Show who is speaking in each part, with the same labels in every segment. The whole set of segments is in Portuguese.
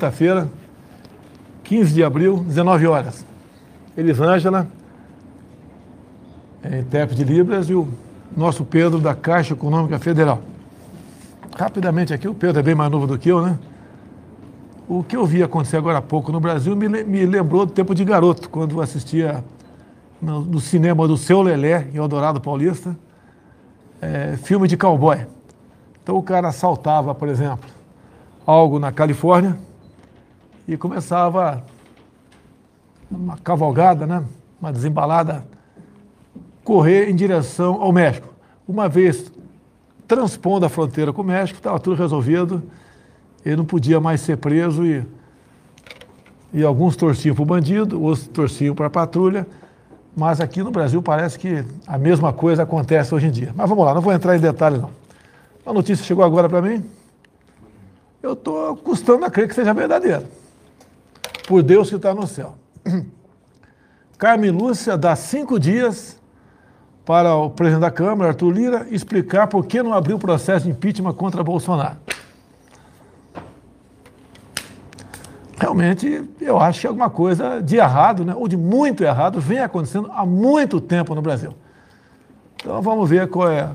Speaker 1: Quinta-feira, 15 de abril, 19 horas. Elisângela, é, intérprete de Libras, e o nosso Pedro da Caixa Econômica Federal. Rapidamente aqui, o Pedro é bem mais novo do que eu, né? O que eu vi acontecer agora há pouco no Brasil me, me lembrou do tempo de garoto, quando assistia no, no cinema do Seu Lelé, em Eldorado Paulista, é, filme de cowboy. Então o cara assaltava, por exemplo, algo na Califórnia, e começava uma cavalgada, né? uma desembalada, correr em direção ao México. Uma vez transpondo a fronteira com o México, estava tudo resolvido, ele não podia mais ser preso e, e alguns torciam para o bandido, outros torciam para a patrulha, mas aqui no Brasil parece que a mesma coisa acontece hoje em dia. Mas vamos lá, não vou entrar em detalhes não. A notícia chegou agora para mim, eu estou custando a crer que seja verdadeira por Deus que está no céu. Carmen Lúcia dá cinco dias para o presidente da Câmara, Arthur Lira, explicar por que não abriu processo de impeachment contra Bolsonaro. Realmente, eu acho que alguma coisa de errado, né, ou de muito errado, vem acontecendo há muito tempo no Brasil. Então vamos ver qual é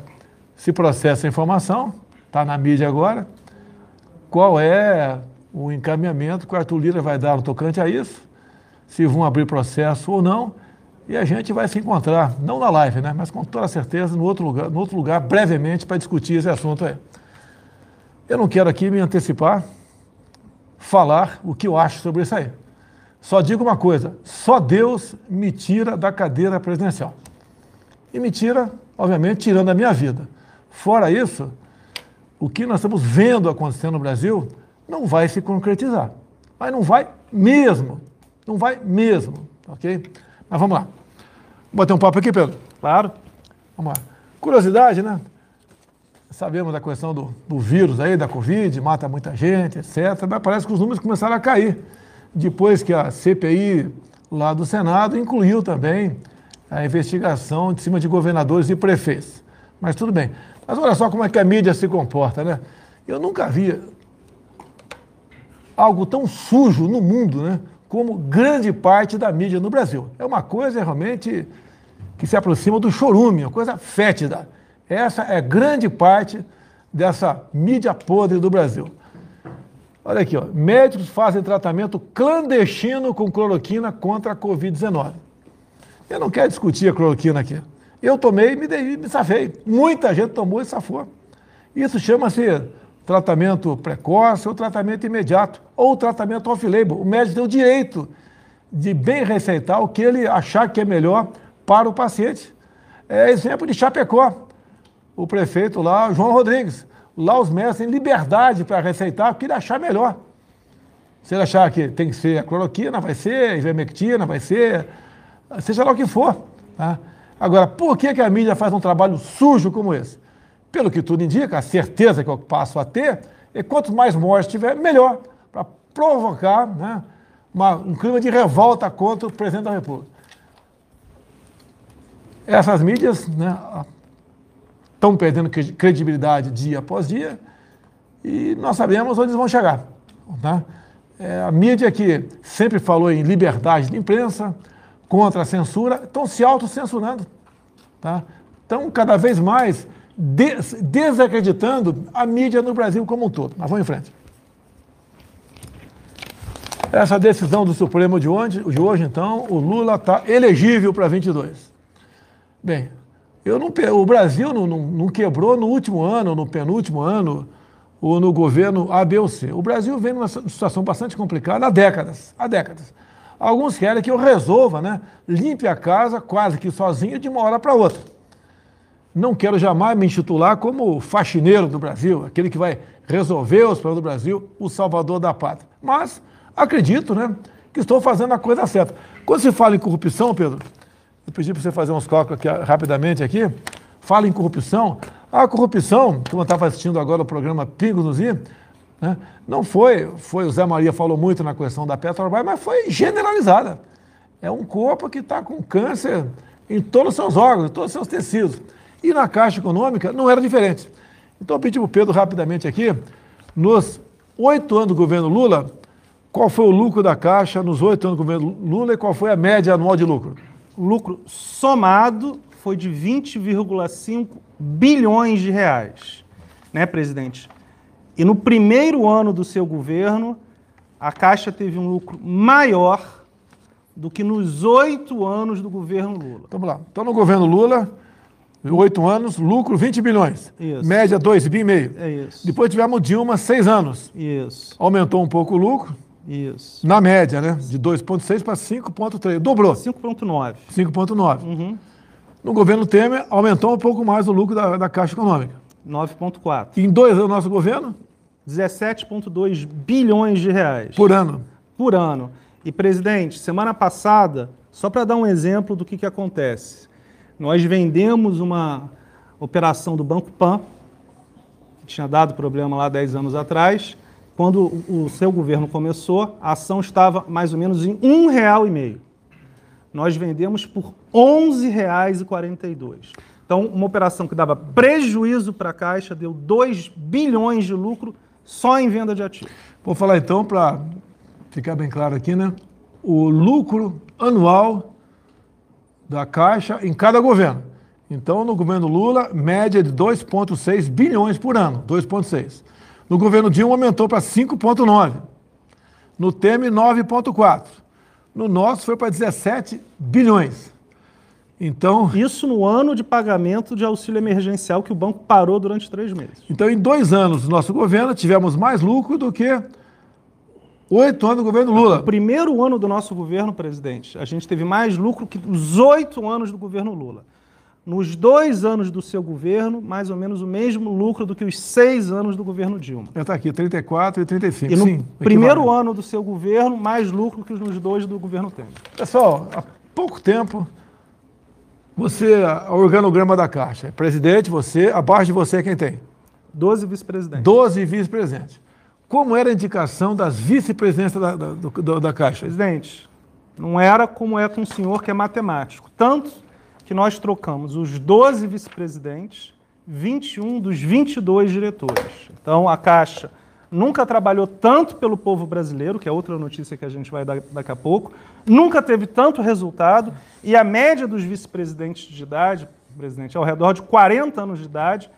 Speaker 1: esse processo de informação, está na mídia agora, qual é o encaminhamento que o Arthur Lira vai dar no tocante a isso, se vão abrir processo ou não, e a gente vai se encontrar, não na live, né, mas com toda certeza no outro lugar, no outro lugar brevemente, para discutir esse assunto aí. Eu não quero aqui me antecipar, falar o que eu acho sobre isso aí. Só digo uma coisa: só Deus me tira da cadeira presidencial. E me tira, obviamente, tirando a minha vida. Fora isso, o que nós estamos vendo acontecendo no Brasil não vai se concretizar. Mas não vai mesmo. Não vai mesmo. Ok? Mas vamos lá. Vamos bater um papo aqui, Pedro?
Speaker 2: Claro.
Speaker 1: Vamos lá. Curiosidade, né? Sabemos da questão do, do vírus aí, da Covid, mata muita gente, etc. Mas parece que os números começaram a cair. Depois que a CPI lá do Senado incluiu também a investigação de cima de governadores e prefeitos. Mas tudo bem. Mas olha só como é que a mídia se comporta, né? Eu nunca vi, algo tão sujo no mundo, né? Como grande parte da mídia no Brasil. É uma coisa realmente que se aproxima do chorume, uma coisa fétida. Essa é grande parte dessa mídia podre do Brasil. Olha aqui, ó. médicos fazem tratamento clandestino com cloroquina contra a Covid-19. Eu não quero discutir a cloroquina aqui. Eu tomei e me, me safei. Muita gente tomou e safou. Isso chama-se tratamento precoce ou tratamento imediato, ou tratamento off-label. O médico tem o direito de bem receitar o que ele achar que é melhor para o paciente. É exemplo de Chapecó. O prefeito lá, João Rodrigues. Lá os médicos têm liberdade para receitar o que ele achar melhor. Se ele achar que tem que ser a cloroquina, vai ser, ivermectina, vai ser, seja lá o que for. Tá? Agora, por que, que a mídia faz um trabalho sujo como esse? Pelo que tudo indica, a certeza que eu passo a ter, é quanto mais mortes tiver, melhor, para provocar né, uma, um clima de revolta contra o presidente da República. Essas mídias né, estão perdendo credibilidade dia após dia e nós sabemos onde eles vão chegar. Né? É, a mídia que sempre falou em liberdade de imprensa, contra a censura, estão se autocensurando. Tá? Estão cada vez mais des desacreditando a mídia no Brasil como um todo. Mas vamos em frente. Essa decisão do Supremo de hoje, de hoje então, o Lula está elegível para 22. Bem, eu não, o Brasil não, não, não, quebrou no último ano, no penúltimo ano, ou no governo A, B ou C. O Brasil vem numa situação bastante complicada há décadas, há décadas. Alguns querem que eu resolva, né? Limpe a casa quase que sozinho de uma hora para outra não quero jamais me intitular como faxineiro do Brasil, aquele que vai resolver os problemas do Brasil, o salvador da pátria. Mas acredito, né, que estou fazendo a coisa certa. Quando se fala em corrupção, Pedro, eu pedi para você fazer uns cálculos aqui, rapidamente aqui, fala em corrupção. A corrupção, como eu estava assistindo agora o programa Pingo nos I, né, não foi, foi, o Zé Maria falou muito na questão da Petrobras, mas foi generalizada. É um corpo que está com câncer em todos os seus órgãos, em todos os seus tecidos. E na Caixa Econômica não era diferente. Então, eu pedi para o Pedro rapidamente aqui, nos oito anos do governo Lula, qual foi o lucro da Caixa nos oito anos do governo Lula e qual foi a média anual de lucro?
Speaker 2: O lucro somado foi de 20,5 bilhões de reais, né, presidente? E no primeiro ano do seu governo, a Caixa teve um lucro maior do que nos oito anos do governo Lula.
Speaker 1: Vamos lá. Então, no governo Lula, oito anos, lucro 20 bilhões.
Speaker 2: Isso.
Speaker 1: Média 2,5.
Speaker 2: É isso.
Speaker 1: Depois tivemos Dilma, seis anos.
Speaker 2: Isso.
Speaker 1: Aumentou um pouco o lucro,
Speaker 2: Isso.
Speaker 1: na média, né? De 2,6 para 5,3. Dobrou.
Speaker 2: 5,9.
Speaker 1: 5,9.
Speaker 2: Uhum.
Speaker 1: No governo Temer, aumentou um pouco mais o lucro da, da Caixa Econômica.
Speaker 2: 9,4.
Speaker 1: Em dois anos nosso governo,
Speaker 2: 17,2 bilhões de reais
Speaker 1: por ano.
Speaker 2: por ano. E, presidente, semana passada, só para dar um exemplo do que, que acontece, nós vendemos uma operação do Banco Pan, que tinha dado problema lá 10 anos atrás. Quando o seu governo começou, a ação estava mais ou menos em R$ 1,5. Nós vendemos por R$ 11,42. Então, uma operação que dava prejuízo para a Caixa deu 2 bilhões de lucro só em venda de ativos.
Speaker 1: Vou falar então, para ficar bem claro aqui, né? O lucro anual da Caixa em cada governo. Então, no governo Lula, média de 2,6 bilhões por ano. 2,6. No governo Dilma, aumentou para 5,9. No Temer, 9,4. No nosso, foi para 17 bilhões. Então,
Speaker 2: Isso no ano de pagamento de auxílio emergencial que o banco parou durante três meses.
Speaker 1: então, em dois anos do nosso governo, tivemos mais lucro do que oito anos do governo Lula.
Speaker 2: No primeiro ano do nosso governo, presidente, a gente teve mais lucro que os oito anos do governo Lula. Nos dois anos do seu governo, mais ou menos o mesmo lucro do que os seis anos do governo Dilma.
Speaker 1: Já está aqui, 34 e 35.
Speaker 2: E no
Speaker 1: Sim,
Speaker 2: primeiro ano do seu governo, mais lucro que nos dois do governo Temer.
Speaker 1: Pessoal, há pouco tempo, você, o organograma da Caixa, é presidente, você, abaixo de você quem tem?
Speaker 2: Doze vice-presidentes.
Speaker 1: 12 vice-presidentes. Como era a indicação das vice-presidências da, da, da Caixa?
Speaker 2: Presidente, não era como é com o senhor que é matemático. Tanto que nós trocamos os 12 vice-presidentes, 21 dos 22 diretores. Então, a Caixa nunca trabalhou tanto pelo povo brasileiro, que é outra notícia que a gente vai dar daqui a pouco, nunca teve tanto resultado, e a média dos vice-presidentes de idade, presidente, é ao redor de 40 anos de idade,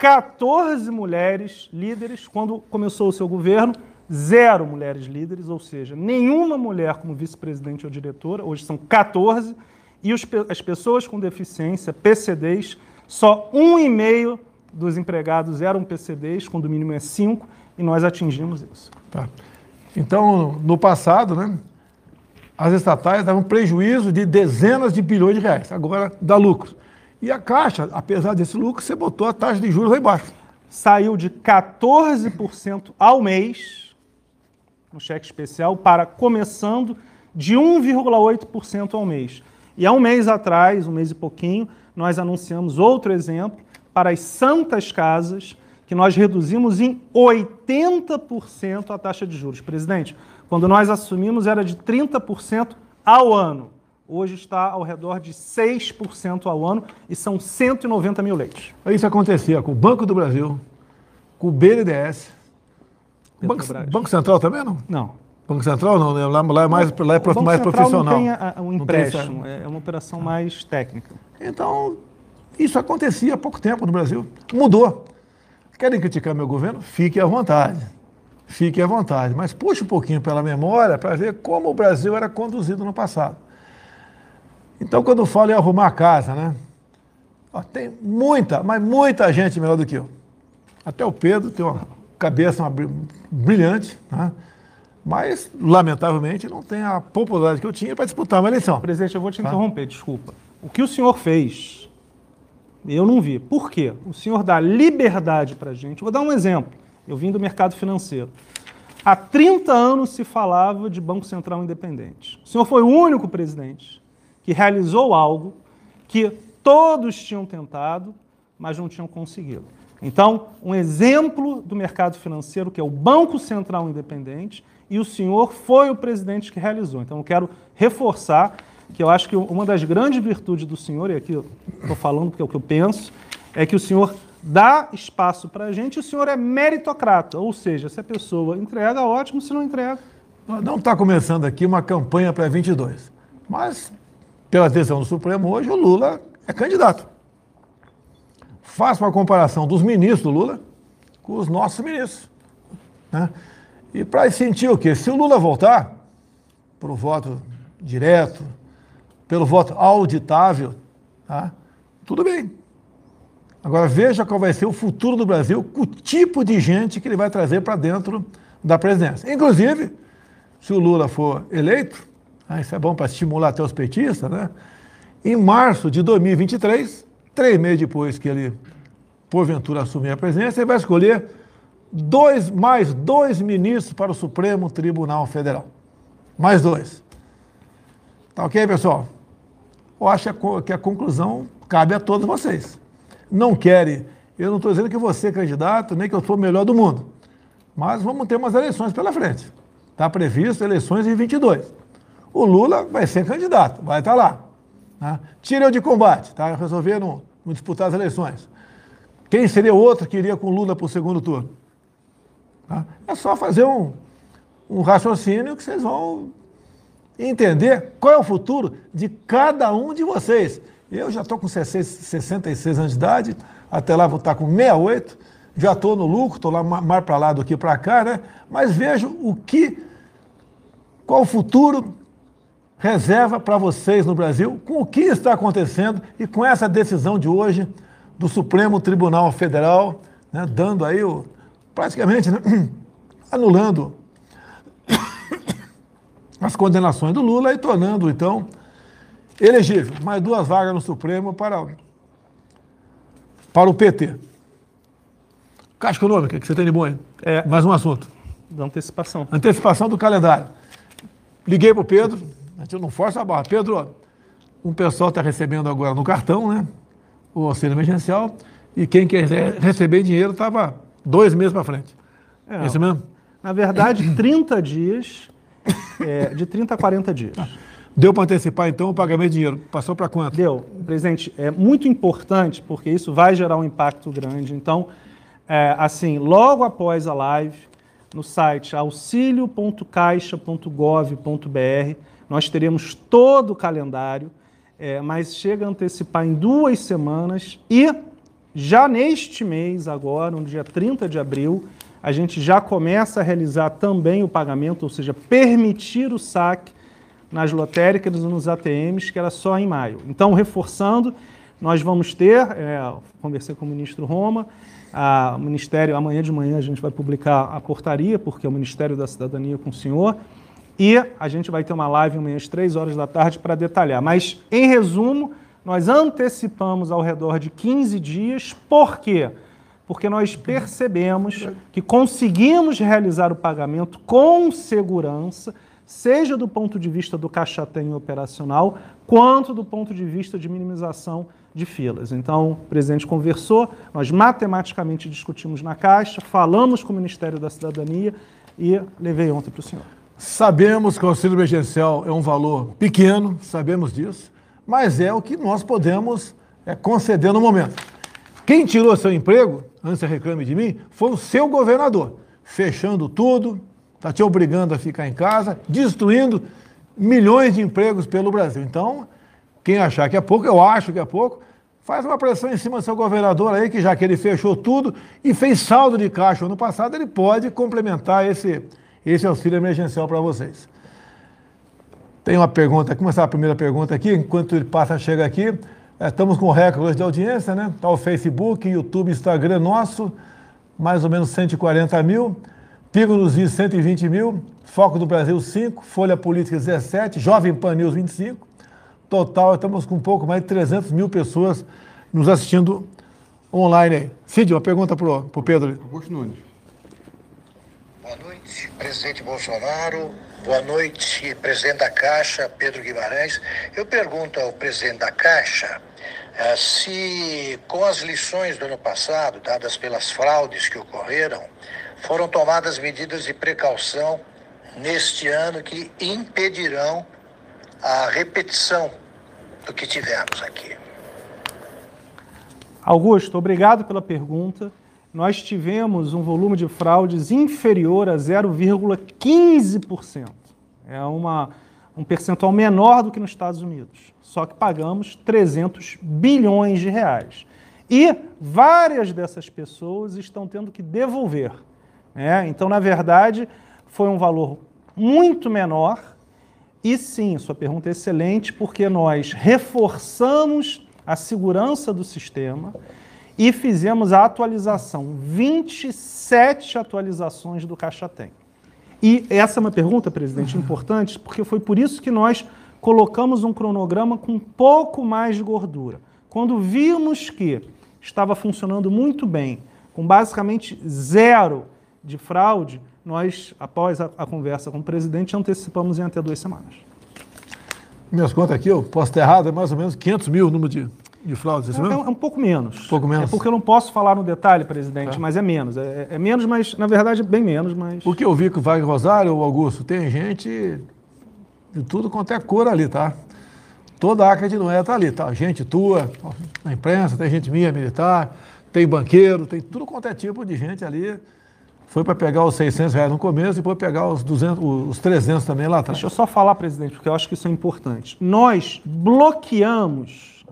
Speaker 2: 14 mulheres líderes, quando começou o seu governo, zero mulheres líderes, ou seja, nenhuma mulher como vice-presidente ou diretora, hoje são 14, e os as pessoas com deficiência, PCDs, só um e meio dos empregados eram PCDs, quando o mínimo é 5, e nós atingimos isso.
Speaker 1: Tá. Então, no passado, né, as estatais davam prejuízo de dezenas de bilhões de reais. Agora dá lucro. E a Caixa, apesar desse lucro, você botou a taxa de juros lá embaixo.
Speaker 2: Saiu de 14% ao mês no cheque especial para começando de 1,8% ao mês. E há um mês atrás, um mês e pouquinho, nós anunciamos outro exemplo para as santas casas, que nós reduzimos em 80% a taxa de juros. Presidente, quando nós assumimos era de 30% ao ano. Hoje está ao redor de 6% ao ano e são 190 mil leitos.
Speaker 1: Isso acontecia com o Banco do Brasil, com o BNDES. Banco. Banco Central também não?
Speaker 2: Não,
Speaker 1: Banco Central não, né? lá, lá é mais, lá é
Speaker 2: O Banco
Speaker 1: mais
Speaker 2: Central
Speaker 1: profissional.
Speaker 2: Não tem a- a- um empréstimo,
Speaker 1: essa-
Speaker 2: é uma operação mais técnica.
Speaker 1: Então, isso acontecia há pouco tempo no Brasil. Mudou. Querem criticar meu governo? Fique à vontade. Fique à vontade. Mas puxe um pouquinho pela memória para ver como o Brasil era conduzido no passado. Então, quando eu falo em arrumar a casa, né? Ó, tem muita, mas muita gente melhor do que eu. Até o Pedro tem uma cabeça uma bri- brilhante, né? mas, lamentavelmente, não tem a popularidade que eu tinha para disputar uma eleição.
Speaker 2: Presidente, eu vou te interromper, desculpa. O que o senhor fez, eu não vi. Por quê? O senhor dá liberdade para a gente. Vou dar um exemplo. Eu vim do mercado financeiro. Há 30 anos se falava de Banco Central independente. O senhor foi o único presidente que realizou algo que todos tinham tentado, mas não tinham conseguido. Então, um exemplo do mercado financeiro, que é o Banco Central Independente, e o senhor foi o presidente que realizou. Então, eu quero reforçar que eu acho que uma das grandes virtudes do senhor, e aqui eu estou falando porque é o que eu penso, é que o senhor dá espaço para a gente o senhor é meritocrata. Ou seja, se a pessoa entrega, ótimo, se não entrega,
Speaker 1: não está começando aqui uma campanha para 22. Mas, pela decisão do Supremo hoje, o Lula é candidato. Faço uma comparação dos ministros do Lula com os nossos ministros. Né? E para sentir o quê? Se o Lula voltar para o voto direto, pelo voto auditável, tá? tudo bem. Agora veja qual vai ser o futuro do Brasil, o tipo de gente que ele vai trazer para dentro da presidência. Inclusive, se o Lula for eleito, ah, isso é bom para estimular até os petistas, né? Em março de 2023, três meses depois que ele, porventura, assumir a presidência, ele vai escolher dois, mais dois ministros para o Supremo Tribunal Federal. Mais dois. Tá ok, pessoal? Eu acho que a conclusão cabe a todos vocês. Não querem, eu não estou dizendo que você é candidato, nem que eu sou o melhor do mundo. Mas vamos ter umas eleições pela frente. Está previsto eleições em 22. O Lula vai ser candidato, vai estar tá lá. Né? Tira eu de combate, tá? Resolver não, disputar as eleições. Quem seria o outro que iria com Lula para o segundo turno? Tá? É só fazer um, um raciocínio que vocês vão entender qual é o futuro de cada um de vocês. Eu já estou com 66 anos de idade, até lá vou estar com 68, já estou no lucro, estou lá mais para lá do que para cá, né? Mas vejo o que, qual o futuro reserva para vocês no Brasil, com o que está acontecendo e com essa decisão de hoje do Supremo Tribunal Federal, né, dando aí o, praticamente né, anulando as condenações do Lula e tornando, então, elegível mais duas vagas no Supremo para, para o PT. Caixa Econômica, que você tem de bom aí? É, mais um assunto.
Speaker 2: Da antecipação.
Speaker 1: Antecipação do calendário. Liguei para o Pedro, a gente não força a barra. Pedro, um pessoal está recebendo agora no cartão, né? O auxílio emergencial, e quem quer receber dinheiro estava dois meses para frente. É, é isso mesmo?
Speaker 2: Na verdade, 30 dias, é, de 30 a 40 dias.
Speaker 1: Deu para antecipar, então, o pagamento de dinheiro? Passou para quanto?
Speaker 2: Deu. Presidente, é muito importante, porque isso vai gerar um impacto grande. Então, é, assim, logo após a live, no site auxilio.caixa.gov.br, nós teremos todo o calendário, é, mas chega a antecipar em duas semanas e já neste mês, agora, no dia 30 de abril, a gente já começa a realizar também o pagamento, ou seja, permitir o saque nas lotéricas e nos ATMs, que era só em maio. Então, reforçando, nós vamos ter, é, conversei com o ministro Roma, o Ministério, amanhã de manhã a gente vai publicar a portaria, porque é o Ministério da Cidadania com o senhor, e a gente vai ter uma live amanhã às três horas da tarde para detalhar. Mas, em resumo, nós antecipamos ao redor de 15 dias, por quê? Porque nós percebemos que conseguimos realizar o pagamento com segurança, seja do ponto de vista do caixatem operacional, quanto do ponto de vista de minimização de filas. Então, o presidente conversou, nós matematicamente discutimos na Caixa, falamos com o Ministério da Cidadania e levei ontem para o senhor.
Speaker 1: Sabemos que o auxílio emergencial é um valor pequeno, sabemos disso, mas é o que nós podemos é, conceder no momento. Quem tirou seu emprego, antes reclame de mim, foi o seu governador, fechando tudo, está te obrigando a ficar em casa, destruindo milhões de empregos pelo Brasil. Então, quem achar que é pouco, eu acho que é pouco, faz uma pressão em cima do seu governador aí, que já que ele fechou tudo e fez saldo de caixa ano passado, ele pode complementar esse, esse auxílio emergencial para vocês. Tem uma pergunta, começar a primeira pergunta aqui, enquanto ele passa, chega aqui. É, estamos com recordes de audiência, né? Está o Facebook, YouTube, Instagram nosso, mais ou menos 140 mil. Pigo nos Dias, 120 mil. Foco do Brasil, 5. Folha Política, 17. Jovem Pan News, 25. Total, estamos com um pouco mais de 300 mil pessoas nos assistindo online aí. Cid, uma pergunta para o Pedro. Augusto Nunes.
Speaker 3: Boa noite, presidente Bolsonaro. Boa noite, presidente da Caixa, Pedro Guimarães. Eu pergunto ao presidente da Caixa eh, se, com as lições do ano passado, dadas pelas fraudes que ocorreram, foram tomadas medidas de precaução neste ano que impedirão a repetição do que tivemos aqui.
Speaker 2: Augusto, obrigado pela pergunta. nós tivemos um volume de fraudes inferior a 0,15%. É uma, um percentual menor do que nos Estados Unidos. Só que pagamos 300 bilhões de reais. E várias dessas pessoas estão tendo que devolver. Né? Então, na verdade, foi um valor muito menor. E sim, sua pergunta é excelente, porque nós reforçamos a segurança do sistema e fizemos a atualização, 27 atualizações do Caixa Tem. E essa é uma pergunta, presidente, importante, porque foi por isso que nós colocamos um cronograma com um pouco mais de gordura. Quando vimos que estava funcionando muito bem, com basicamente zero de fraude, nós, após a, a conversa com o presidente, antecipamos em até duas semanas.
Speaker 1: Minhas contas aqui, eu posso estar errado, é mais ou menos 500 mil o número de de fraudes, é,
Speaker 2: é, é, um pouco menos.
Speaker 1: Um pouco menos.
Speaker 2: É porque eu não posso falar no detalhe, presidente, é. mas é menos. É, é, menos, mas na verdade é bem menos, mas.
Speaker 1: O que eu vi que o Wagner Rosário, o Augusto, tem gente de tudo quanto é cor ali, tá? Toda a Arca de Noé está ali, tá? Gente tua, na imprensa, tem gente minha, militar, tem banqueiro, tem tudo quanto é tipo de gente ali. Foi para pegar os 600 reais no começo e depois pegar os, 200, os 300 também lá atrás.
Speaker 2: Deixa eu só falar, presidente, porque eu acho que isso é importante. Nós bloqueamos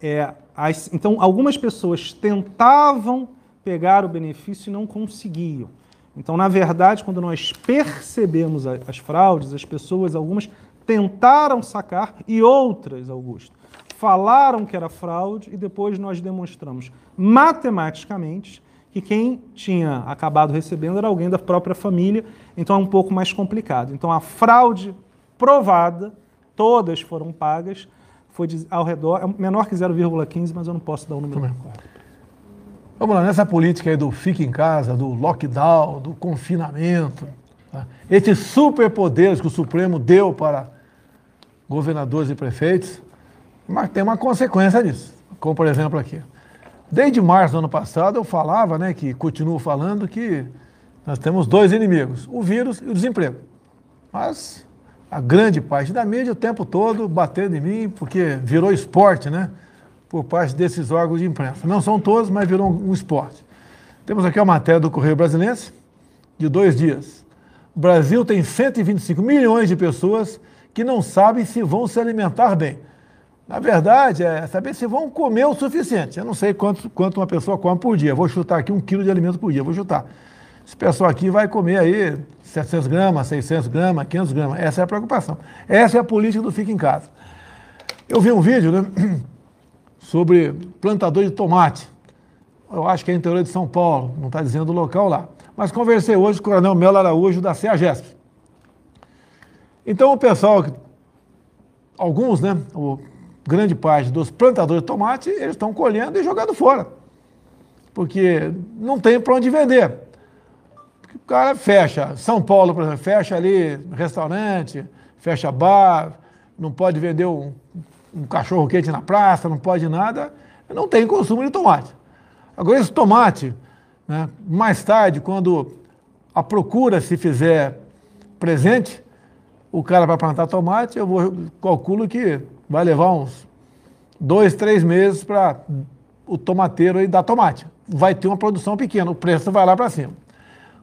Speaker 2: é, as, então, algumas pessoas tentavam pegar o benefício e não conseguiam. Então, na verdade, quando nós percebemos as fraudes, as pessoas, algumas tentaram sacar e outras, Augusto, falaram que era fraude e depois nós demonstramos matematicamente que quem tinha acabado recebendo era alguém da própria família, então é um pouco mais complicado. Então, a fraude provada, todas foram pagas, foi de, ao redor, é menor que 0,15, mas eu não posso dar o número
Speaker 1: Vamos lá, nessa política aí do fique em casa, do lockdown, do confinamento, tá? esses superpoderes que o Supremo deu para governadores e prefeitos, mas tem uma consequência disso. Como, por exemplo, aqui. Desde março do ano passado, eu falava, né, que continuo falando que nós temos dois inimigos, o vírus e o desemprego. Mas a grande parte da mídia o tempo todo batendo em mim, porque virou esporte, né? Por parte desses órgãos de imprensa. Não são todos, mas virou um esporte. Temos aqui a matéria do Correio Brasilense, de dois dias. O Brasil tem 125 milhões de pessoas que não sabem se vão se alimentar bem. Na verdade, é saber se vão comer o suficiente. Eu não sei quanto, quanto uma pessoa come por dia. Vou chutar aqui um quilo de alimento por dia. Vou chutar. Esse pessoal aqui vai comer aí 700 gramas, 600 gramas, 500 gramas. Essa é a preocupação. Essa é a política do Fica em Casa. Eu vi um vídeo né, sobre plantador de tomate. Eu acho que é interior de São Paulo, não está dizendo o local lá. Mas conversei hoje com o Coronel Melo Araújo, da CEAGESP. Então o pessoal, alguns, né, o grande parte dos plantadores de tomate, eles estão colhendo e jogando fora. Porque não tem para onde vender. O cara fecha, São Paulo, por exemplo, fecha ali restaurante, fecha bar, não pode vender um, um cachorro quente na praça, não pode nada, não tem consumo de tomate. Agora, esse tomate, né, mais tarde, quando a procura se fizer presente, o cara vai plantar tomate, eu vou, calculo que vai levar uns dois, três meses para o tomateiro aí dar tomate. Vai ter uma produção pequena, o preço vai lá para cima.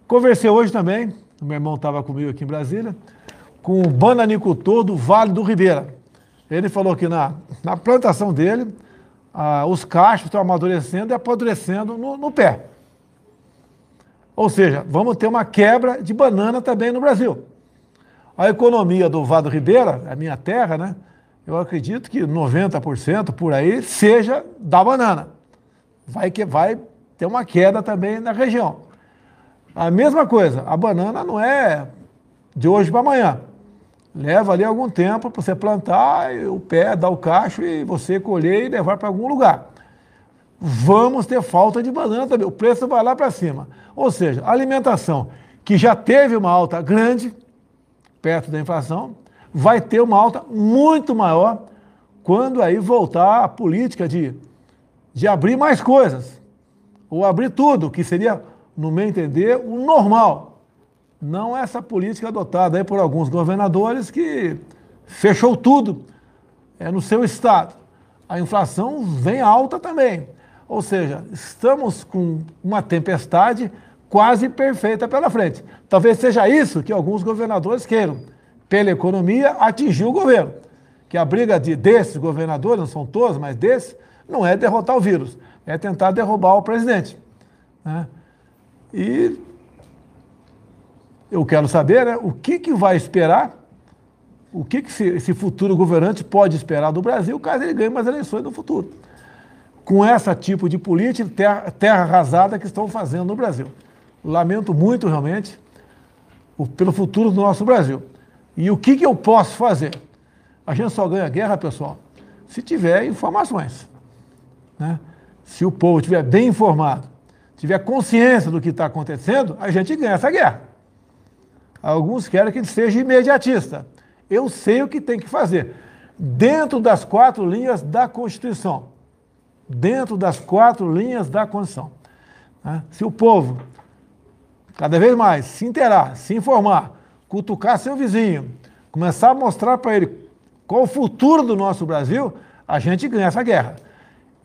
Speaker 1: Conversei hoje também, meu irmão estava comigo aqui em Brasília, com o bananicultor do Vale do Ribeira. Ele falou que na, na plantação dele, ah, os cachos estão amadurecendo e apodrecendo no, no pé. Ou seja, vamos ter uma quebra de banana também no Brasil. A economia do Vale do Ribeira, a minha terra, né? Eu acredito que 90% por aí seja da banana. Vai que vai ter uma queda também na região. A mesma coisa, a banana não é de hoje para amanhã. Leva ali algum tempo para você plantar, o pé, dar o cacho e você colher e levar para algum lugar. Vamos ter falta de banana também. O preço vai lá para cima. Ou seja, a alimentação, que já teve uma alta grande, perto da inflação, vai ter uma alta muito maior quando aí voltar a política de, de abrir mais coisas. Ou abrir tudo, que seria no meu entender, o normal. Não essa política adotada aí por alguns governadores que fechou tudo é, no seu estado. A inflação vem alta também. Ou seja, estamos com uma tempestade quase perfeita pela frente. Talvez seja isso que alguns governadores queiram, pela economia, atingir o governo. Que a briga de, desses governadores, não são todos, mas desses, não é derrotar o vírus, é tentar derrubar o presidente. Né? E eu quero saber né, o que, que vai esperar, o que, que esse, futuro governante pode esperar do Brasil caso ele ganhe mais eleições no futuro. Com esse tipo de política, terra, terra arrasada que estão fazendo no Brasil. Lamento muito, realmente, pelo futuro do nosso Brasil. E o que, que eu posso fazer? A gente só ganha guerra, pessoal, se tiver informações. Né? Se o povo estiver bem informado, tiver consciência do que está acontecendo, a gente ganha essa guerra. Alguns querem que ele seja imediatista. Eu sei o que tem que fazer. Dentro das quatro linhas da Constituição. Dentro das quatro linhas da Constituição. Né? Se o povo, cada vez mais, se interar, se informar, cutucar seu vizinho, começar a mostrar para ele qual o futuro do nosso Brasil, a gente ganha essa guerra.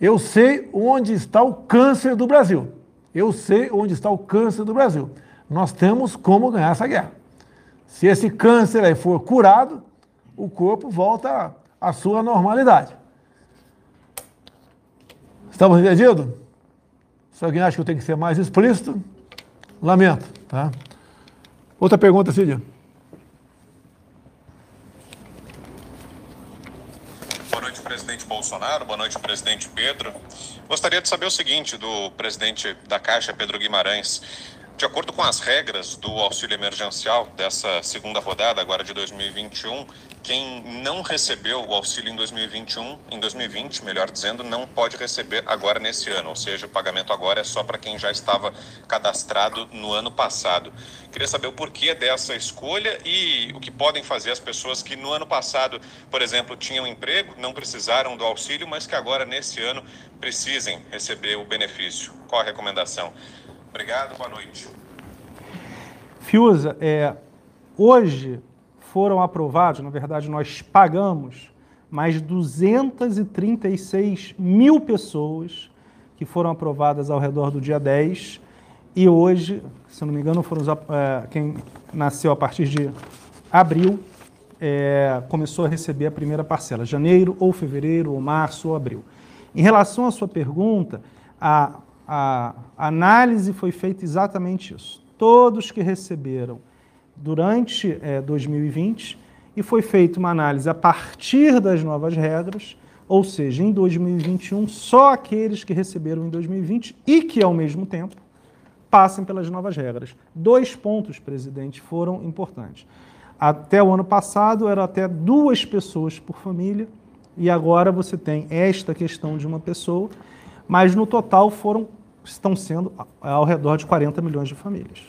Speaker 1: Eu sei onde está o câncer do Brasil. Eu sei onde está o câncer do Brasil. Nós temos como ganhar essa guerra. Se esse câncer aí for curado, o corpo volta à sua normalidade. Estamos entendidos? Se alguém acha que eu tenho que ser mais explícito, lamento. Tá? Outra pergunta, Cília.
Speaker 4: Boa noite, presidente Bolsonaro. Boa noite, presidente Pedro. Gostaria de saber o seguinte do presidente da Caixa, Pedro Guimarães. De acordo com as regras do auxílio emergencial dessa segunda rodada, agora de 2021, quem não recebeu o auxílio em 2021, em 2020, melhor dizendo, não pode receber agora nesse ano, ou seja, o pagamento agora é só para quem já estava cadastrado no ano passado. Queria saber o porquê dessa escolha e o que podem fazer as pessoas que no ano passado, por exemplo, tinham emprego, não precisaram do auxílio, mas que agora nesse ano precisem receber o benefício. Qual a recomendação? Obrigado, boa noite.
Speaker 2: Fiuza, é, hoje foram aprovados, na verdade nós pagamos mais 236 mil pessoas que foram aprovadas ao redor do dia 10 e hoje, se não me engano, foram é, quem nasceu a partir de abril é, começou a receber a primeira parcela, janeiro ou fevereiro ou março ou abril. Em relação à sua pergunta, a a análise foi feita exatamente isso. Todos que receberam durante é, 2020 e foi feita uma análise a partir das novas regras, ou seja, em 2021, só aqueles que receberam em 2020 e que, ao mesmo tempo, passem pelas novas regras. Dois pontos, presidente, foram importantes. Até o ano passado, era até duas pessoas por família, e agora você tem esta questão de uma pessoa, mas no total foram estão sendo ao redor de 40 milhões de famílias.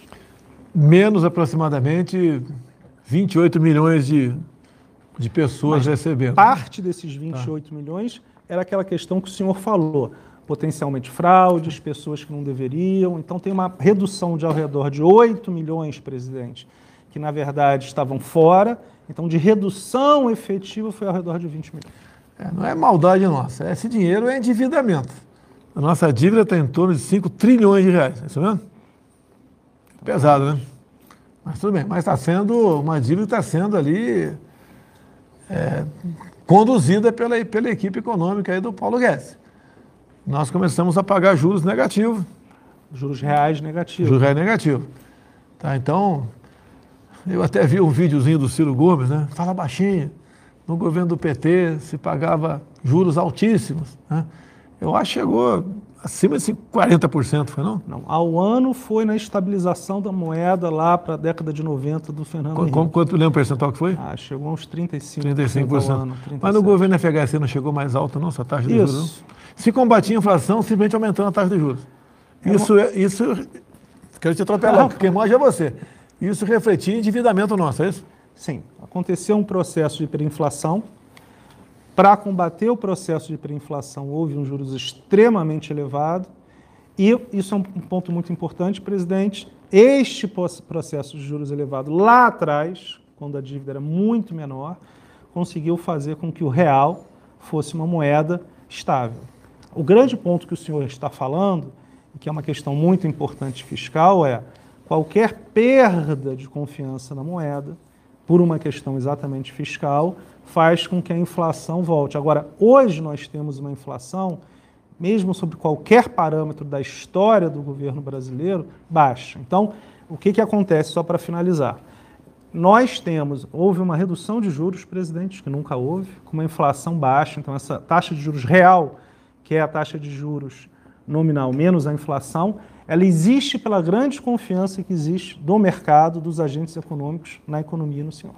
Speaker 1: Menos aproximadamente 28 milhões de, de pessoas Mas recebendo.
Speaker 2: Parte desses 28 tá. milhões era aquela questão que o senhor falou. Potencialmente fraudes, pessoas que não deveriam. Então tem uma redução de ao redor de 8 milhões, presidente, que na verdade estavam fora. Então, de redução efetiva foi ao redor de 20 milhões.
Speaker 1: É, não é maldade nossa. Esse dinheiro é endividamento. A nossa dívida está em torno de 5 trilhões de reais, é isso mesmo? Pesado, né? Mas tudo bem, mas está sendo, uma dívida está sendo ali é, conduzida pela, pela equipe econômica aí do Paulo Guedes. Nós começamos a pagar juros negativos.
Speaker 2: Juros reais negativos.
Speaker 1: Juros reais negativos. Tá, então, eu até vi um videozinho do Ciro Gomes, né? Fala baixinho. No governo do PT se pagava juros altíssimos. Né? eu acho que chegou acima de 40%, foi não?
Speaker 2: Não, ao ano foi na estabilização da moeda lá para a década de 90 do Fernando
Speaker 1: Qu Henrique. Quanto lembra o percentual que foi?
Speaker 2: Ah, chegou a uns 35%.
Speaker 1: 35%. Ao ano, 37. Mas no governo FHC não chegou mais alta não, essa taxa de Isso. juros? Não? Se combatia a inflação, simplesmente aumentando a taxa de juros. É isso, uma... isso, quero te atropelar, porque quem manja é você. Isso refletia endividamento nosso, é isso?
Speaker 2: Sim, aconteceu um processo de hiperinflação, para combater o processo de hiperinflação, houve um juros extremamente elevado. E isso é um ponto muito importante, presidente. Este processo de juros elevado lá atrás, quando a dívida era muito menor, conseguiu fazer com que o real fosse uma moeda estável. O grande ponto que o senhor está falando, que é uma questão muito importante fiscal, é qualquer perda de confiança na moeda, por uma questão exatamente fiscal, faz com que a inflação volte. Agora, hoje nós temos uma inflação, mesmo sobre qualquer parâmetro da história do governo brasileiro, baixa. Então, o que, que acontece, só para finalizar? Nós temos, houve uma redução de juros, presidente, que nunca houve, com uma inflação baixa, então essa taxa de juros real, que é a taxa de juros nominal menos a inflação, ela existe pela grande confiança que existe do mercado, dos agentes econômicos na economia e no senhor.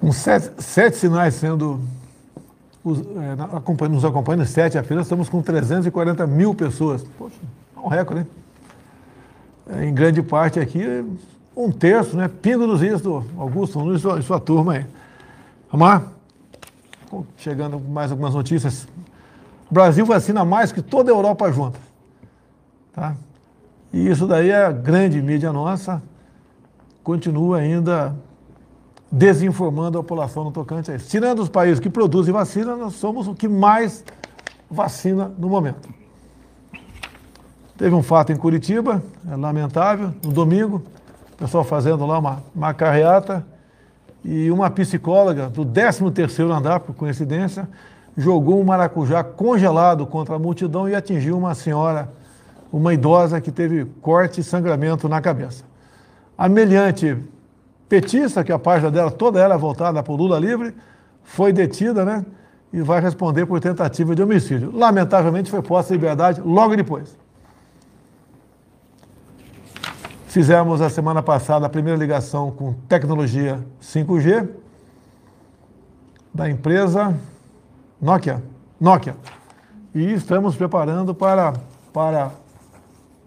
Speaker 1: Com sete, sete sinais sendo é, nos acompanhando, sete apenas, estamos com 340 mil pessoas. Poxa, é um recorde, hein? É, em grande parte aqui, um terço, né? Is do Augusto Nunes e sua, turma aí. Lá? Chegando mais algumas notícias. O Brasil vacina mais que toda a Europa junta. Tá? E isso daí é a grande mídia nossa, continua ainda desinformando a população no tocante a isso. Tirando os países que produzem vacina, nós somos o que mais vacina no momento. Teve um fato em Curitiba, é lamentável, no domingo, o pessoal fazendo lá uma, uma carreata e uma psicóloga do 13º andar, por coincidência, jogou um maracujá congelado contra a multidão e atingiu uma senhora, uma idosa que teve corte e sangramento na cabeça. A petista, que a página dela toda ela é voltada para o Lula livre, foi detida, né? E vai responder por tentativa de homicídio. Lamentavelmente foi posta em liberdade logo depois. Fizemos a semana passada a primeira ligação com tecnologia 5G da empresa Nokia. Nokia. E estamos preparando para, para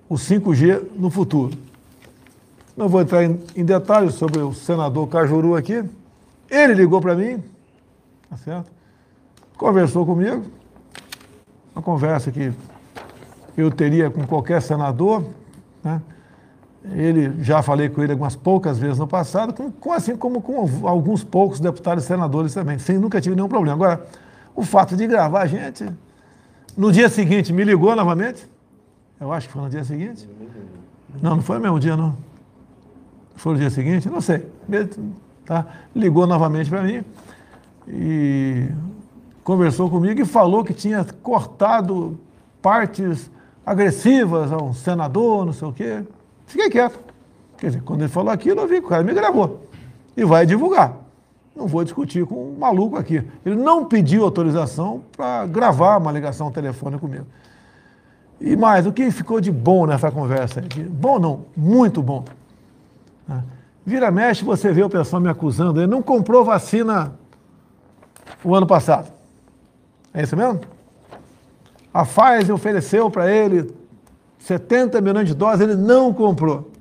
Speaker 1: o 5G no futuro. Não vou entrar em, em detalhes sobre o senador Cajuru aqui. Ele ligou para mim, tá certo? Conversou comigo. Uma conversa que eu teria com qualquer senador, né? Ele já falei com ele algumas poucas vezes no passado, com, com, assim como com alguns poucos deputados e senadores também, sem nunca tive nenhum problema. Agora, o fato de gravar a gente, no dia seguinte me ligou novamente. Eu acho que foi no dia seguinte. Não, não foi no mesmo dia, não. Foi no dia seguinte? Não sei. Tá? Ligou novamente para mim e conversou comigo e falou que tinha cortado partes agressivas a um senador, não sei o quê. Fiquei quieto. Quer dizer, quando ele falou aquilo, eu vi que o cara me gravou. E vai divulgar. Não vou discutir com um maluco aqui. Ele não pediu autorização para gravar uma ligação telefônica comigo. E mais, o que ficou de bom nessa conversa? Bom não, muito bom. Né? Vira mexe, você vê o pessoal me acusando. Ele não comprou vacina o ano passado. É isso mesmo? A Pfizer ofereceu para ele 70 milhões de doses, ele não comprou.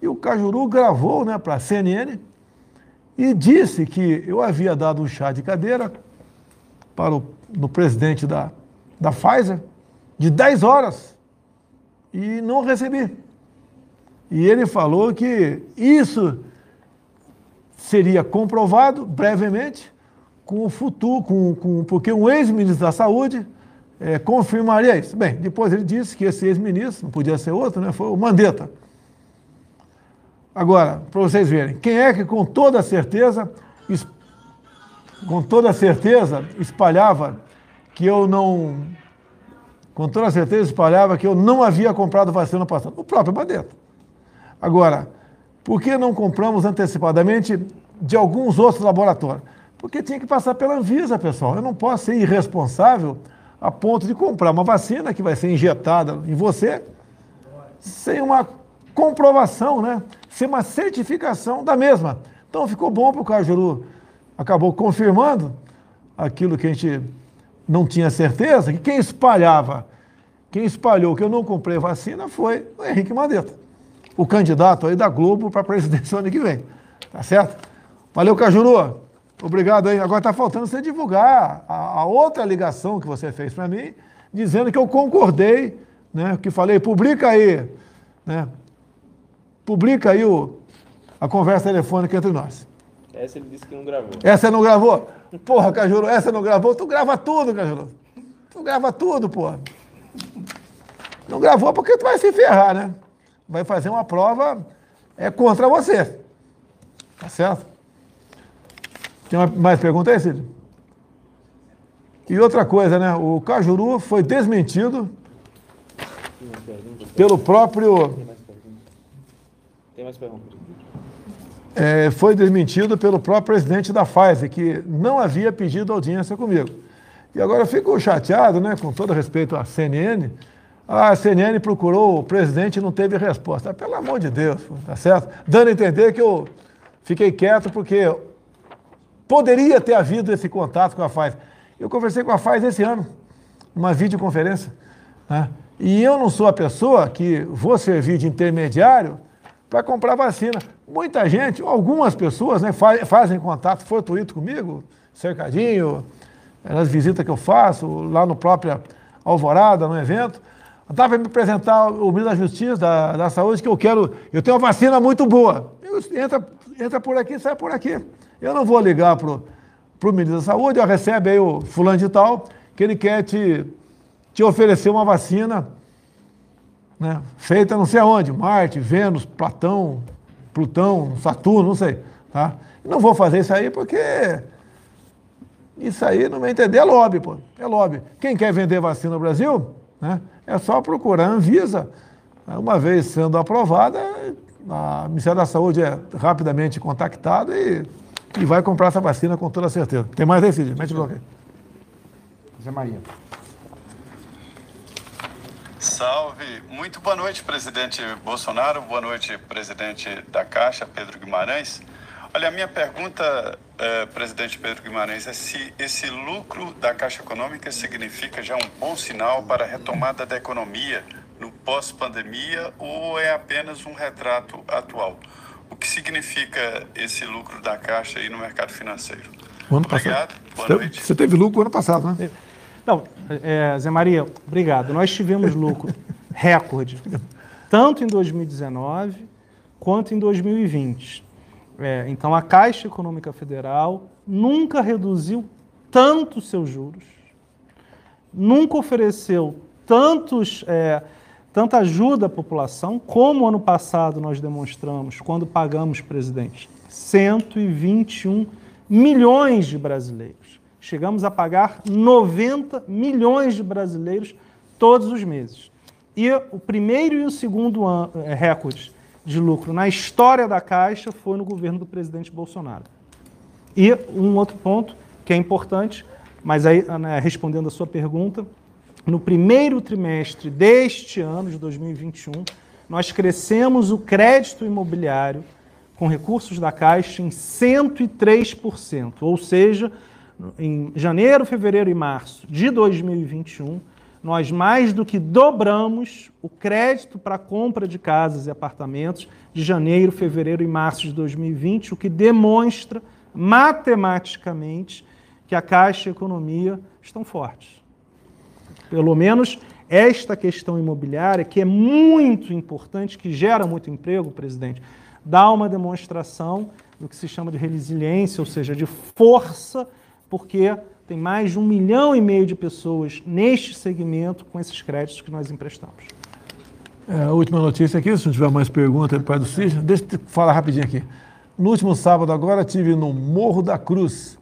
Speaker 1: E o Cajuru gravou né, para a CNN e disse que eu havia dado um chá de cadeira para o no presidente da, da Pfizer de 10 horas e não recebi. E ele falou que isso seria comprovado brevemente com o futuro, com, com, porque um ex-ministro da Saúde é, confirmaria isso. Bem, depois ele disse que esse ex-ministro, não podia ser outro, né, foi o Mandetta. Agora, para vocês verem, quem é que com toda certeza, com toda certeza, espalhava que eu não, com toda certeza espalhava que eu não havia comprado vacina no passado? O próprio Mandetta. Agora, por que não compramos antecipadamente de alguns outros laboratórios? Porque tinha que passar pela Anvisa, pessoal. Eu não posso ser irresponsável a ponto de comprar uma vacina que vai ser injetada em você sem uma comprovação, né? sem uma certificação da mesma. Então ficou bom para o Cajuru. Acabou confirmando aquilo que a gente não tinha certeza, que quem espalhava, quem espalhou que eu não comprei vacina foi o Henrique Mandetta, o candidato aí da Globo para a presidência ano que vem. Tá certo? Valeu, Cajuru! Obrigado aí. Agora está faltando você divulgar a, a, outra ligação que você fez para mim, dizendo que eu concordei, né? Que falei, publica aí, né? Publica aí o, a conversa telefônica entre nós.
Speaker 5: Essa ele disse que não gravou.
Speaker 1: Essa não gravou? Porra, Cajuru, essa não gravou? Tu grava tudo, Cajuru. Tu grava tudo, pô. Não gravou porque tu vai se ferrar, né? Vai fazer uma prova é contra você. Tá certo? Tem mais pergunta aí, Cid? E outra coisa, né? O Cajuru foi desmentido pelo próprio. Tem mais perguntas? É, foi desmentido pelo próprio presidente da Pfizer, que não havia pedido audiência comigo. E agora eu fico chateado, né, com todo respeito à CNN. A CNN procurou o presidente e não teve resposta. Pelo amor de Deus, tá certo? Dando a entender que eu fiquei quieto porque poderia ter havido esse contato com a Pfizer. Eu conversei com a Pfizer esse ano, uma videoconferência. Né? E eu não sou a pessoa que vou servir de intermediário para comprar vacina. Muita gente, algumas pessoas, né, fazem contato fortuito comigo, cercadinho, nas visitas que eu faço, lá no próprio Alvorada, no evento. Estava me apresentar o ministro da Justiça, da, da Saúde, que eu quero, eu tenho uma vacina muito boa. Eu, entra, entra por aqui, sai por aqui. Eu não vou ligar para o ministro da Saúde, eu recebe aí o fulano de tal, que ele quer te, te oferecer uma vacina né, feita não sei aonde, Marte, Vênus, Platão, Plutão, Saturno, não sei. Tá? Não vou fazer isso aí porque isso aí, não vai entender, é lobby, pô. É lobby. Quem quer vender vacina no Brasil, né, é só procurar a Anvisa. Uma vez sendo aprovada, a Ministério da Saúde é rapidamente contactado e, e vai comprar essa vacina com toda certeza. Tem mais aí, Cid? Mete o bloqueio.
Speaker 5: Zé Maria.
Speaker 6: Salve! Muito boa noite, presidente Bolsonaro. Boa noite, presidente da Caixa, Pedro Guimarães. Olha, a minha pergunta, eh, presidente Pedro Guimarães, é se esse lucro da Caixa Econômica significa já um bom sinal para a retomada da economia no pós-pandemia ou é apenas um retrato atual? O que significa esse lucro da Caixa aí no mercado financeiro?
Speaker 1: ano obrigado, passado. boa você noite. Você teve lucro ano passado, né?
Speaker 2: Não, é, Zé Maria, obrigado. Nós tivemos lucro recorde, tanto em 2019 quanto em 2020. É, então, a Caixa Econômica Federal nunca reduziu tanto seus juros, nunca ofereceu tantos, é, tanta ajuda à população, como ano passado nós demonstramos, quando pagamos, presidente, 121 milhões de brasileiros. Chegamos a pagar 90 milhões de brasileiros todos os meses. E o primeiro e o segundo é, recordes de lucro na história da Caixa foi no governo do presidente Bolsonaro. E um outro ponto que é importante, mas aí né, respondendo a sua pergunta, no primeiro trimestre deste ano de 2021, nós crescemos o crédito imobiliário com recursos da Caixa em 103%, ou seja, em janeiro, fevereiro e março de 2021, nós mais do que dobramos o crédito para compra de casas e apartamentos de janeiro, fevereiro e março de 2020, o que demonstra matematicamente que a Caixa e a economia estão fortes. Pelo menos esta questão imobiliária, que é muito importante, que gera muito emprego, presidente, dá uma demonstração do que se chama de resiliência, ou seja, de força, porque tem mais de um milhão e meio de pessoas neste segmento com esses créditos que nós emprestamos.
Speaker 1: É, a última notícia aqui, se não tiver mais pergunta do pai do Cícero, deixa eu falar rapidinho aqui. No último sábado agora tive no Morro da Cruz,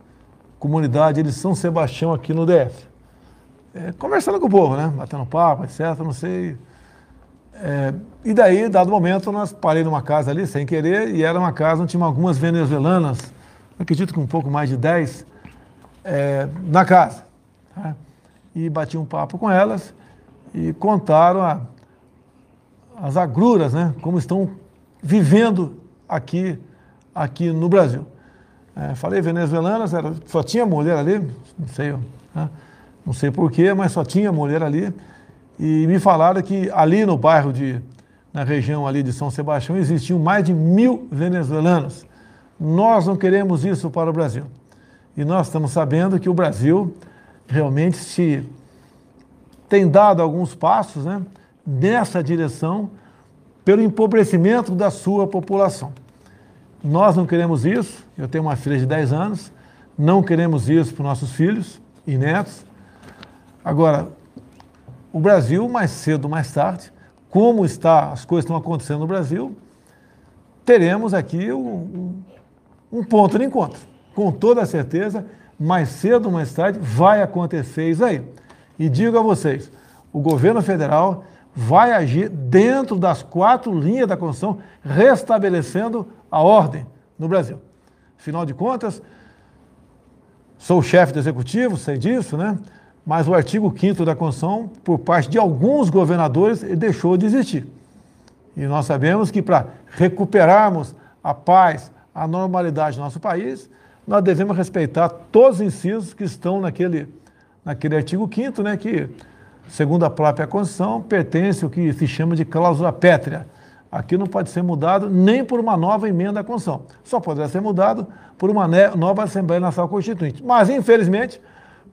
Speaker 1: comunidade de São Sebastião aqui no DF. É, conversando com o povo, né? Batendo papo, etc, não sei. É, e daí, dado momento, nós parei numa casa ali, sem querer, e era uma casa onde tinha algumas venezuelanas, acredito que um pouco mais de 10, é, na casa. Tá? E bati um papo com elas e contaram a, as agruras, né? Como estão vivendo aqui, aqui no Brasil. É, falei venezuelanas, era, só tinha mulher ali, não sei, né? não sei porquê, mas só tinha mulher ali. E me falaram que ali no bairro de, na região ali de São Sebastião, existiam mais de mil venezuelanos. Nós não queremos isso para o Brasil. E nós estamos sabendo que o Brasil realmente se tem dado alguns passos né, nessa direção pelo empobrecimento da sua população. Nós não queremos isso, eu tenho uma filha de 10 anos, não queremos isso para os nossos filhos e netos. Agora, o Brasil, mais cedo ou mais tarde, como está, as coisas estão acontecendo no Brasil, teremos aqui um, um ponto de encontro. Com toda certeza, mais cedo ou mais tarde, vai acontecer isso aí. E digo a vocês, o governo federal vai agir dentro das quatro linhas da Constituição, restabelecendo a ordem no Brasil. Afinal de contas, sou chefe do executivo, sei disso, né? Mas o artigo 5 da Constituição, por parte de alguns governadores, deixou de existir. E nós sabemos que para recuperarmos a paz, a normalidade do nosso país, nós devemos respeitar todos os incisos que estão naquele, naquele artigo 5 né, que, segundo a própria Constituição, pertence ao que se chama de cláusula pétrea. Aqui não pode ser mudado nem por uma nova emenda à Constituição. Só poderá ser mudado por uma nova Assembleia Nacional Constituinte. Mas, infelizmente,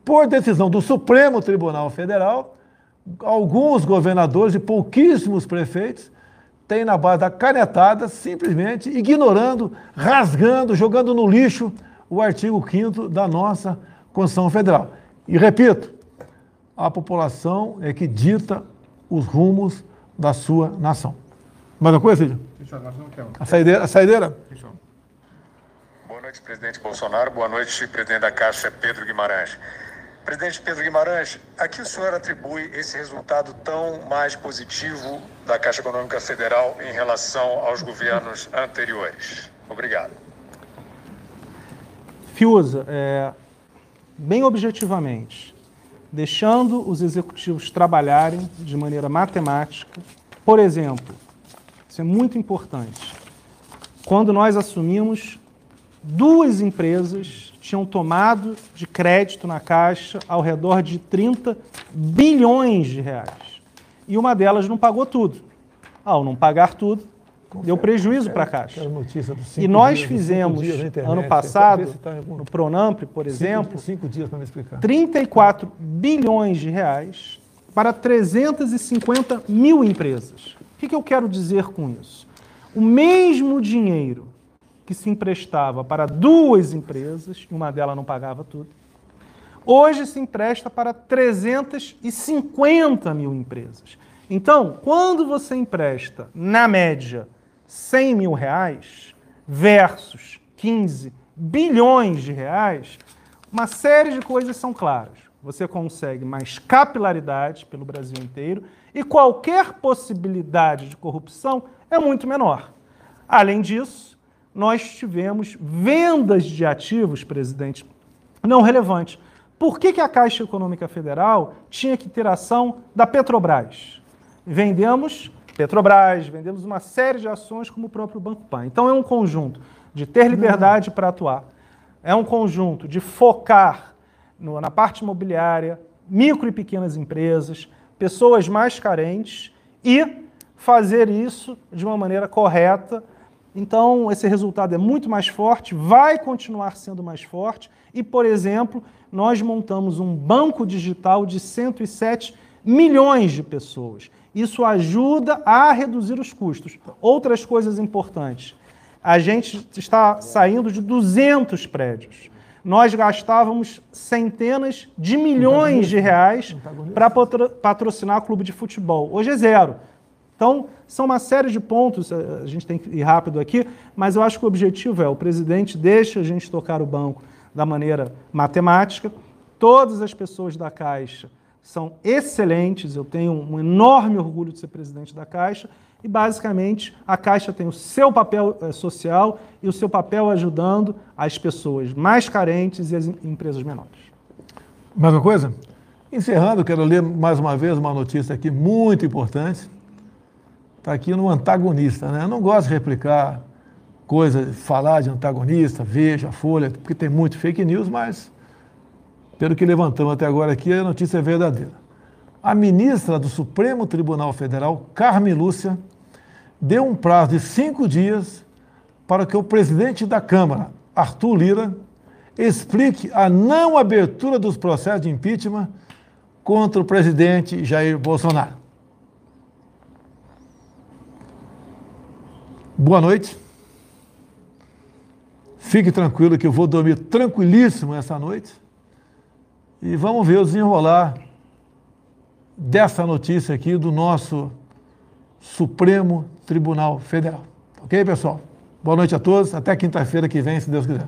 Speaker 1: por decisão do Supremo Tribunal Federal, alguns governadores e pouquíssimos prefeitos têm, na base da canetada, simplesmente ignorando, rasgando, jogando no lixo o artigo 5 da nossa Constituição Federal. E repito, a população é que dita os rumos da sua nação. Mais uma coisa, Cídio? A saideira? A saideira?
Speaker 4: Boa noite, presidente Bolsonaro. Boa noite, presidente da Caixa, Pedro Guimarães. Presidente Pedro Guimarães, a que o senhor atribui esse resultado tão mais positivo da Caixa Econômica Federal em relação aos governos anteriores? Obrigado.
Speaker 2: Fiuza, é, bem objetivamente, deixando os executivos trabalharem de maneira matemática, por exemplo, isso é muito importante. Quando nós assumimos, duas empresas tinham tomado de crédito na Caixa ao redor de 30 bilhões de reais. E uma delas não pagou tudo. Ao não pagar tudo, deu prejuízo para a Caixa. E nós dias, fizemos, internet, ano passado, no Pronamp, por exemplo,
Speaker 1: cinco, dias
Speaker 2: 34 bilhões de reais para 350 mil empresas. O que, que eu quero dizer com isso? O mesmo dinheiro que se emprestava para duas empresas, e uma delas não pagava tudo, hoje se empresta para 350 mil empresas. Então, quando você empresta, na média, 100 mil reais versus 15 bilhões de reais, uma série de coisas são claras. Você consegue mais capilaridade pelo Brasil inteiro e qualquer possibilidade de corrupção é muito menor. Além disso, nós tivemos vendas de ativos, presidente, não relevantes. Por que, que a Caixa Econômica Federal tinha que ter ação da Petrobras? Vendemos Petrobras, vendemos uma série de ações como o próprio Banco Pan. Então é um conjunto de ter liberdade para atuar, é um conjunto de focar no, na parte imobiliária, micro e pequenas empresas, pessoas mais carentes e fazer isso de uma maneira correta então, esse resultado é muito mais forte, vai continuar sendo mais forte. E, por exemplo, nós montamos um banco digital de 107 milhões de pessoas. Isso ajuda a reduzir os custos. Outras coisas importantes. A gente está saindo de 200 prédios. Nós gastávamos centenas de milhões de reais para patrocinar o clube de futebol. Hoje é zero. Então, são uma série de pontos, eh, a gente tem que ir rápido aqui, mas eu acho que o objetivo é: o presidente deixa a gente tocar o banco da maneira matemática, todas as pessoas da Caixa são excelentes, eu tenho um enorme orgulho de ser presidente da Caixa, e basicamente a Caixa tem o seu papel eh, social e o seu papel ajudando as pessoas mais carentes e as empresas menores.
Speaker 1: Mais uma coisa? Encerrando, quero ler mais uma vez uma notícia aqui muito importante está aqui no antagonista. Né? Eu não gosto de replicar coisas, falar de antagonista, veja, folha, porque tem muito fake news, mas pelo que levantamos até agora aqui, a notícia é verdadeira. A ministra do Supremo Tribunal Federal, Carmen Lúcia, deu um prazo de cinco dias para que o presidente da Câmara, Arthur Lira, explique a não abertura dos processos de impeachment contra o presidente Jair Bolsonaro. Boa noite. Fique tranquilo que eu vou dormir tranquilíssimo essa noite. E vamos ver o desenrolar dessa notícia aqui do nosso Supremo Tribunal Federal. Ok, pessoal? Boa noite a todos. Até quinta-feira que vem, se Deus quiser.